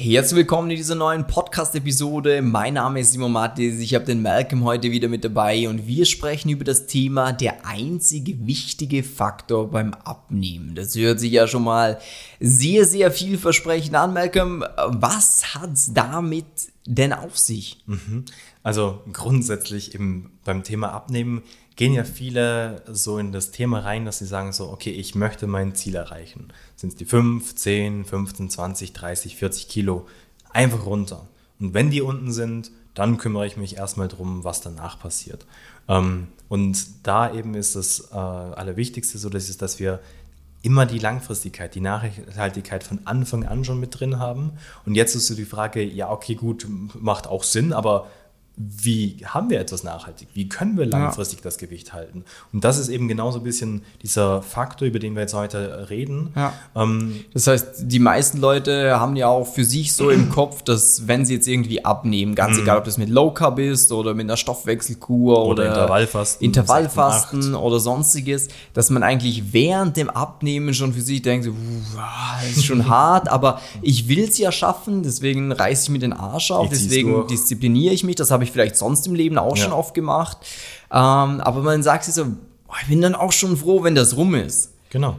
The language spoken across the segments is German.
Herzlich willkommen in dieser neuen Podcast-Episode. Mein Name ist Simon Mattis, ich habe den Malcolm heute wieder mit dabei und wir sprechen über das Thema der einzige wichtige Faktor beim Abnehmen. Das hört sich ja schon mal sehr, sehr vielversprechend an, Malcolm. Was hat's damit denn auf sich? Mhm. Also grundsätzlich eben beim Thema Abnehmen gehen ja viele so in das Thema rein, dass sie sagen so, okay, ich möchte mein Ziel erreichen. Sind es die 5, 10, 15, 20, 30, 40 Kilo? Einfach runter. Und wenn die unten sind, dann kümmere ich mich erstmal drum, was danach passiert. Ähm, und da eben ist das äh, Allerwichtigste so, dass, ist, dass wir immer die Langfristigkeit, die Nachhaltigkeit von Anfang an schon mit drin haben. Und jetzt ist so die Frage, ja, okay, gut, macht auch Sinn, aber wie haben wir etwas nachhaltig? Wie können wir langfristig ja. das Gewicht halten? Und das ist eben genauso ein bisschen dieser Faktor, über den wir jetzt heute reden. Ja. Ähm, das heißt, die meisten Leute haben ja auch für sich so im Kopf, dass wenn sie jetzt irgendwie abnehmen, ganz mhm. egal, ob das mit Low Carb ist oder mit einer Stoffwechselkur oder, oder Intervallfasten, Intervallfasten oder sonstiges, dass man eigentlich während dem Abnehmen schon für sich denkt, so, das ist schon hart, aber ich will es ja schaffen, deswegen reiße ich mir den Arsch auf, deswegen diszipliniere ich mich, das habe ich ich vielleicht sonst im Leben auch ja. schon oft gemacht. Ähm, aber man sagt sich so, boah, ich bin dann auch schon froh, wenn das rum ist. Genau.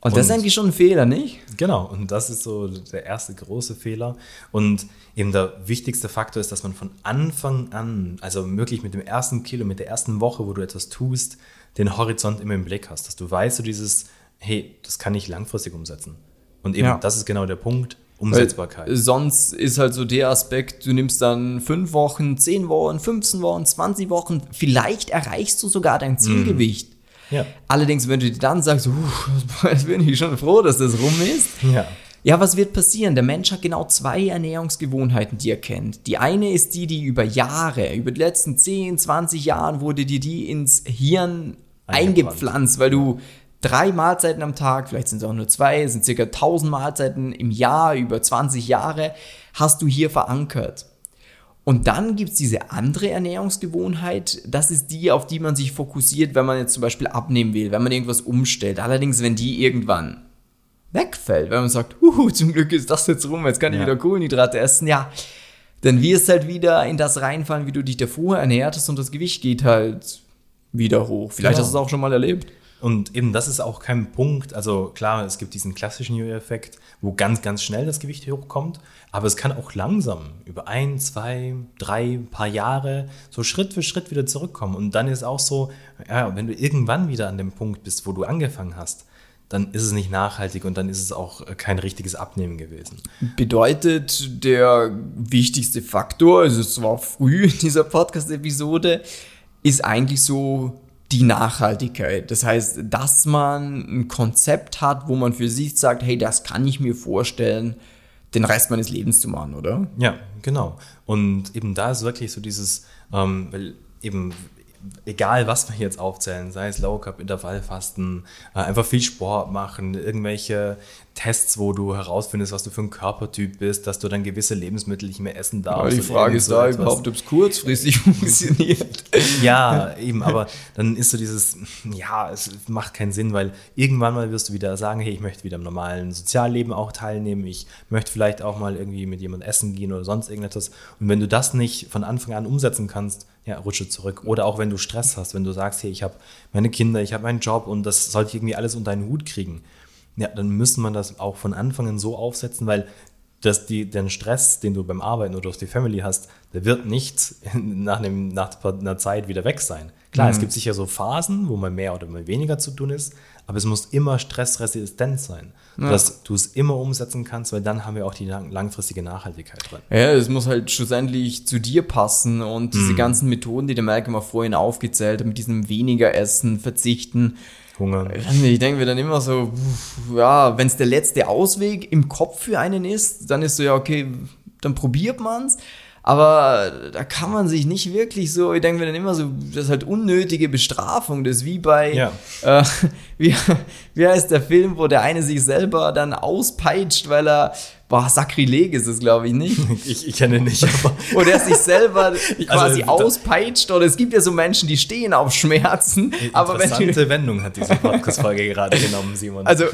Und, und das ist eigentlich schon ein Fehler, nicht? Genau, und das ist so der erste große Fehler. Und eben der wichtigste Faktor ist, dass man von Anfang an, also wirklich mit dem ersten Kilo, mit der ersten Woche, wo du etwas tust, den Horizont immer im Blick hast. Dass du weißt, so dieses, hey, das kann ich langfristig umsetzen. Und eben, ja. das ist genau der Punkt. Umsetzbarkeit. Weil sonst ist halt so der Aspekt, du nimmst dann fünf Wochen, zehn Wochen, 15 Wochen, 20 Wochen, vielleicht erreichst du sogar dein Zielgewicht. Mm. Ja. Allerdings, wenn du dir dann sagst, jetzt bin ich schon froh, dass das rum ist. Ja. Ja, was wird passieren? Der Mensch hat genau zwei Ernährungsgewohnheiten, die er kennt. Die eine ist die, die über Jahre, über die letzten 10, 20 Jahren wurde dir die ins Hirn eingepflanzt, weil du drei Mahlzeiten am Tag, vielleicht sind es auch nur zwei, sind circa 1000 Mahlzeiten im Jahr, über 20 Jahre, hast du hier verankert. Und dann gibt es diese andere Ernährungsgewohnheit, das ist die, auf die man sich fokussiert, wenn man jetzt zum Beispiel abnehmen will, wenn man irgendwas umstellt. Allerdings, wenn die irgendwann wegfällt, wenn man sagt, uh, zum Glück ist das jetzt rum, jetzt kann ich ja. wieder Kohlenhydrate essen, ja, dann wirst du halt wieder in das reinfallen, wie du dich davor ernährt hast und das Gewicht geht halt wieder hoch. Vielleicht genau. hast du es auch schon mal erlebt. Und eben das ist auch kein Punkt, also klar, es gibt diesen klassischen Jojo-Effekt, wo ganz, ganz schnell das Gewicht hochkommt, aber es kann auch langsam über ein, zwei, drei, paar Jahre so Schritt für Schritt wieder zurückkommen. Und dann ist auch so, ja, wenn du irgendwann wieder an dem Punkt bist, wo du angefangen hast, dann ist es nicht nachhaltig und dann ist es auch kein richtiges Abnehmen gewesen. Bedeutet, der wichtigste Faktor, also es war früh in dieser Podcast-Episode, ist eigentlich so die Nachhaltigkeit. Das heißt, dass man ein Konzept hat, wo man für sich sagt, hey, das kann ich mir vorstellen, den Rest meines Lebens zu machen, oder? Ja, genau. Und eben da ist wirklich so dieses, ähm, eben egal was wir jetzt aufzählen, sei es Low Carb, Intervallfasten, äh, einfach viel Sport machen, irgendwelche Tests, wo du herausfindest, was du für ein Körpertyp bist, dass du dann gewisse Lebensmittel nicht mehr essen darfst. Ja, die Frage ist so da etwas. überhaupt, ob es kurzfristig funktioniert. Ja, eben, aber dann ist so dieses, ja, es macht keinen Sinn, weil irgendwann mal wirst du wieder sagen, hey, ich möchte wieder im normalen Sozialleben auch teilnehmen, ich möchte vielleicht auch mal irgendwie mit jemandem essen gehen oder sonst irgendetwas. Und wenn du das nicht von Anfang an umsetzen kannst, ja, rutsche zurück. Oder auch wenn du Stress hast, wenn du sagst, hey, ich habe meine Kinder, ich habe meinen Job und das sollte ich irgendwie alles unter einen Hut kriegen ja, dann müsste man das auch von Anfang an so aufsetzen, weil dass die, den Stress, den du beim Arbeiten oder durch die Family hast, der wird nicht nach, einem, nach einer Zeit wieder weg sein. Klar, mhm. es gibt sicher so Phasen, wo mal mehr oder mal weniger zu tun ist, aber es muss immer stressresistent sein, ja. dass du es immer umsetzen kannst, weil dann haben wir auch die langfristige Nachhaltigkeit drin. Ja, es muss halt schlussendlich zu dir passen und diese mhm. ganzen Methoden, die der Malcolm auch vorhin aufgezählt hat, mit diesem weniger Essen, Verzichten, Hunger. Ich denke mir dann immer so, ja, wenn es der letzte Ausweg im Kopf für einen ist, dann ist so, ja, okay, dann probiert man es. Aber da kann man sich nicht wirklich so, ich denke mir dann immer so, das ist halt unnötige Bestrafung. Das ist wie bei, Ja. äh, wie, wie heißt der Film, wo der eine sich selber dann auspeitscht, weil er, boah, Sakrileg ist es, glaube ich, nicht. Ich, ich kenne nicht, aber Wo der sich selber quasi da- auspeitscht. Oder es gibt ja so Menschen, die stehen auf Schmerzen. Aber wenn interessante Wendung hat diese Podcast-Folge gerade genommen, Simon. also,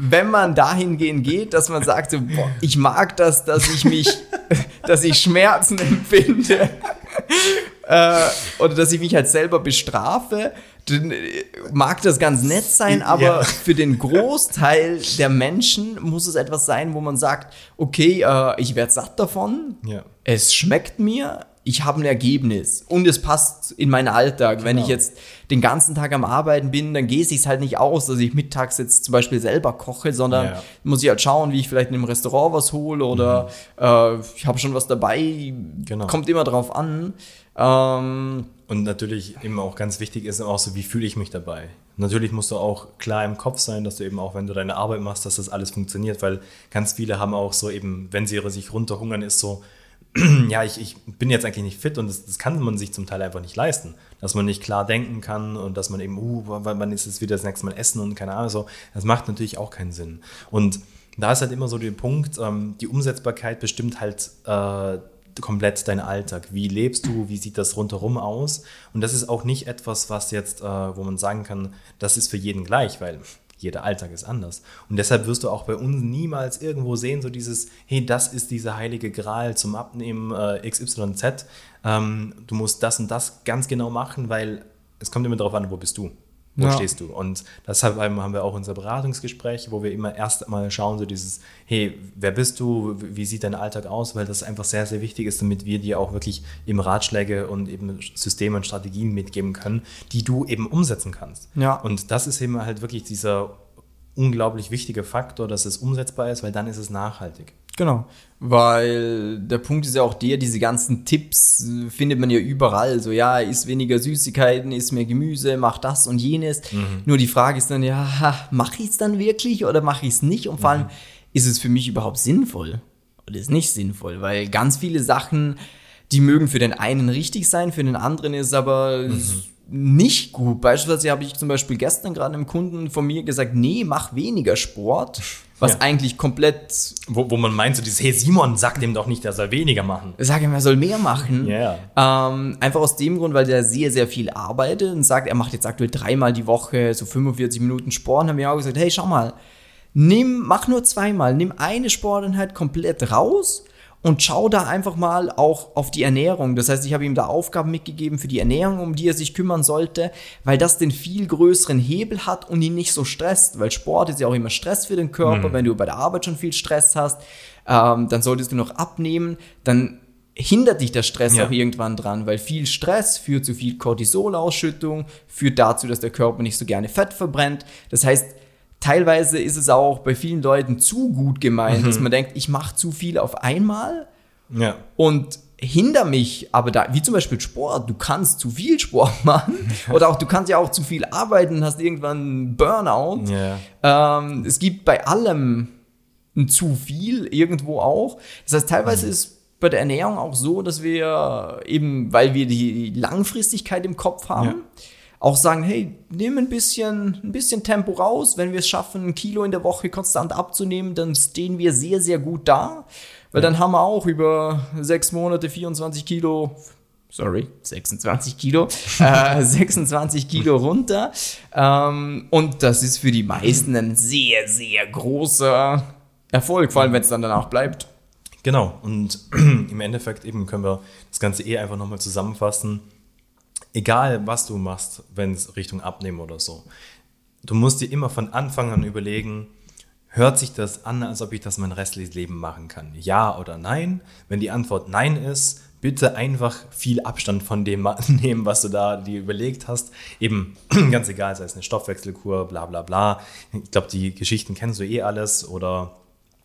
wenn man dahingehend geht, dass man sagt, so, boah, ich mag das, dass ich mich, dass ich Schmerzen empfinde, äh, oder dass ich mich halt selber bestrafe, dann äh, mag das ganz nett sein, aber Ja. für den Großteil der Menschen muss es etwas sein, wo man sagt, okay, äh, ich werde satt davon, Ja. es schmeckt mir, ich habe ein Ergebnis und es passt in meinen Alltag. Wenn Genau. ich jetzt den ganzen Tag am Arbeiten bin, dann gehe es halt nicht aus, dass ich mittags jetzt zum Beispiel selber koche, sondern Ja. muss ich halt schauen, wie ich vielleicht in einem Restaurant was hole oder äh, ich habe schon was dabei. Genau. Kommt immer drauf an. Ähm, Und natürlich eben auch ganz wichtig ist auch so, wie fühle ich mich dabei? Natürlich musst du auch klar im Kopf sein, dass du eben auch, wenn du deine Arbeit machst, dass das alles funktioniert, weil ganz viele haben auch so eben, wenn sie sich runterhungern, ist so, ja, ich, ich bin jetzt eigentlich nicht fit und das, das kann man sich zum Teil einfach nicht leisten, dass man nicht klar denken kann und dass man eben, uh, wann ist es wieder das nächste Mal essen und keine Ahnung, so, das macht natürlich auch keinen Sinn. Und da ist halt immer so der Punkt, ähm, die Umsetzbarkeit bestimmt halt äh, komplett dein Alltag. Wie lebst du? Wie sieht das rundherum aus? Und das ist auch nicht etwas, was jetzt, äh, wo man sagen kann, das ist für jeden gleich, weil jeder Alltag ist anders. Und deshalb wirst du auch bei uns niemals irgendwo sehen, so dieses, hey, das ist dieser heilige Gral zum Abnehmen äh, XYZ. Ähm, du musst das und das ganz genau machen, weil es kommt immer darauf an, wo bist du? Wo Ja. stehst du? Und deshalb haben wir auch unser Beratungsgespräch, wo wir immer erst mal schauen, so dieses, hey, wer bist du? Wie sieht dein Alltag aus? Weil das einfach sehr, sehr wichtig ist, damit wir dir auch wirklich eben Ratschläge und eben Systeme und Strategien mitgeben können, die du eben umsetzen kannst. Ja. Und das ist eben halt wirklich dieser unglaublich wichtige Faktor, dass es umsetzbar ist, weil dann ist es nachhaltig. Genau, weil der Punkt ist ja auch der, diese ganzen Tipps äh, findet man ja überall. So, ja, isst weniger Süßigkeiten, isst mehr Gemüse, mach das und jenes. Nur die Frage ist dann, ja, mache ich es dann wirklich oder mache ich es nicht? Und vor allem, ist es für mich überhaupt sinnvoll oder ist nicht sinnvoll? Weil ganz viele Sachen, die mögen für den einen richtig sein, für den anderen ist aber nicht gut. Beispielsweise habe ich zum Beispiel gestern gerade einem Kunden von mir gesagt, nee, mach weniger Sport, was Ja. eigentlich komplett Wo, wo man meint, so dieses, hey Simon, sag dem doch nicht, er soll weniger machen. sage ihm, er soll mehr machen. Ja. Ähm, einfach aus dem Grund, weil der sehr, sehr viel arbeitet und sagt, er macht jetzt aktuell dreimal die Woche so 45 Minuten Sport. Und haben wir auch gesagt, hey, schau mal, nimm, mach nur zweimal, nimm eine Sporteinheit komplett raus und schau da einfach mal auch auf die Ernährung. Das heißt, ich habe ihm da Aufgaben mitgegeben für die Ernährung, um die er sich kümmern sollte, weil das den viel größeren Hebel hat und ihn nicht so stresst, weil Sport ist ja auch immer Stress für den Körper. Wenn du bei der Arbeit schon viel Stress hast, ähm, dann solltest du noch abnehmen, dann hindert dich der Stress Ja. auch irgendwann dran, weil viel Stress führt zu viel Cortisolausschüttung, führt dazu, dass der Körper nicht so gerne Fett verbrennt. Das heißt, teilweise ist es auch bei vielen Leuten zu gut gemeint, dass man denkt, ich mache zu viel auf einmal Ja. und hinder mich, aber da, wie zum Beispiel Sport, du kannst zu viel Sport machen oder auch du kannst ja auch zu viel arbeiten und hast irgendwann einen Burnout. Ja. Ähm, es gibt bei allem ein zu viel irgendwo auch. Das heißt, teilweise ist bei der Ernährung auch so, dass wir eben, weil wir die Langfristigkeit im Kopf haben, Ja. Auch sagen, hey, nimm ein bisschen, ein bisschen Tempo raus. Wenn wir es schaffen, ein Kilo in der Woche konstant abzunehmen, dann stehen wir sehr, sehr gut da. Weil dann haben wir auch über sechs Monate 24 Kilo sorry, 26 Kilo, äh, 26 Kilo runter. Ähm, und das ist für die meisten ein sehr, sehr großer Erfolg, vor allem wenn es dann danach bleibt. Genau, und im Endeffekt eben können wir das Ganze eh einfach nochmal zusammenfassen. Egal, was du machst, wenn es Richtung Abnehmen oder so, du musst dir immer von Anfang an überlegen, hört sich das an, als ob ich das mein restliches Leben machen kann? Ja oder nein? Wenn die Antwort nein ist, bitte einfach viel Abstand von dem nehmen, was du da dir überlegt hast. Eben ganz egal, sei es eine Stoffwechselkur, bla bla bla. Ich glaube, die Geschichten kennst du eh alles oder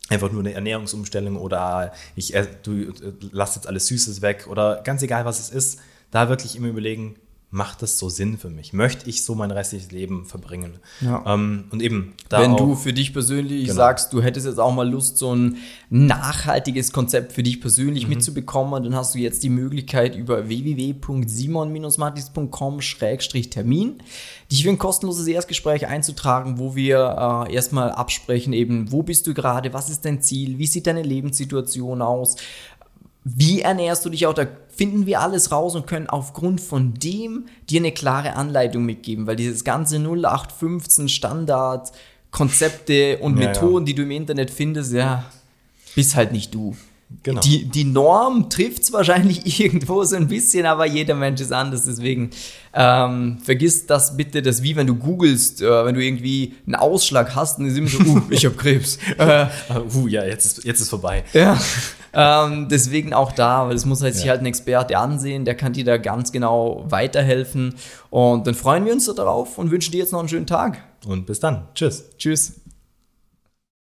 einfach nur eine Ernährungsumstellung oder ich ess- du äh, lass jetzt alles Süßes weg oder ganz egal was es ist, da wirklich immer überlegen, macht das so Sinn für mich? Möchte ich so mein restliches Leben verbringen? Ja. Ähm, und eben da Wenn du für dich persönlich genau. sagst, du hättest jetzt auch mal Lust, so ein nachhaltiges Konzept für dich persönlich mhm. mitzubekommen, dann hast du jetzt die Möglichkeit über www.simon-matis.com-termin dich für ein kostenloses Erstgespräch einzutragen, wo wir äh, erstmal absprechen, eben, wo bist du gerade, was ist dein Ziel, wie sieht deine Lebenssituation aus, wie ernährst du dich auch? Da finden wir alles raus und können aufgrund von dem dir eine klare Anleitung mitgeben, weil dieses ganze 0815 Standard Konzepte und ja, Methoden, ja. die du im Internet findest, ja, bist halt nicht du. Genau. Die, die Norm trifft es wahrscheinlich irgendwo so ein bisschen, aber jeder Mensch ist anders. Deswegen ähm, vergiss das bitte, dass wie wenn du googelst, äh, wenn du irgendwie einen Ausschlag hast, dann ist immer so, uh, ich habe Krebs. Äh, uh, ja, jetzt ist, jetzt ist vorbei. Ja. Ähm, deswegen auch da, weil es muss halt ja. sich halt ein Experte ansehen, der kann dir da ganz genau weiterhelfen. Und dann freuen wir uns darauf und wünschen dir jetzt noch einen schönen Tag. Und bis dann. Tschüss. Tschüss.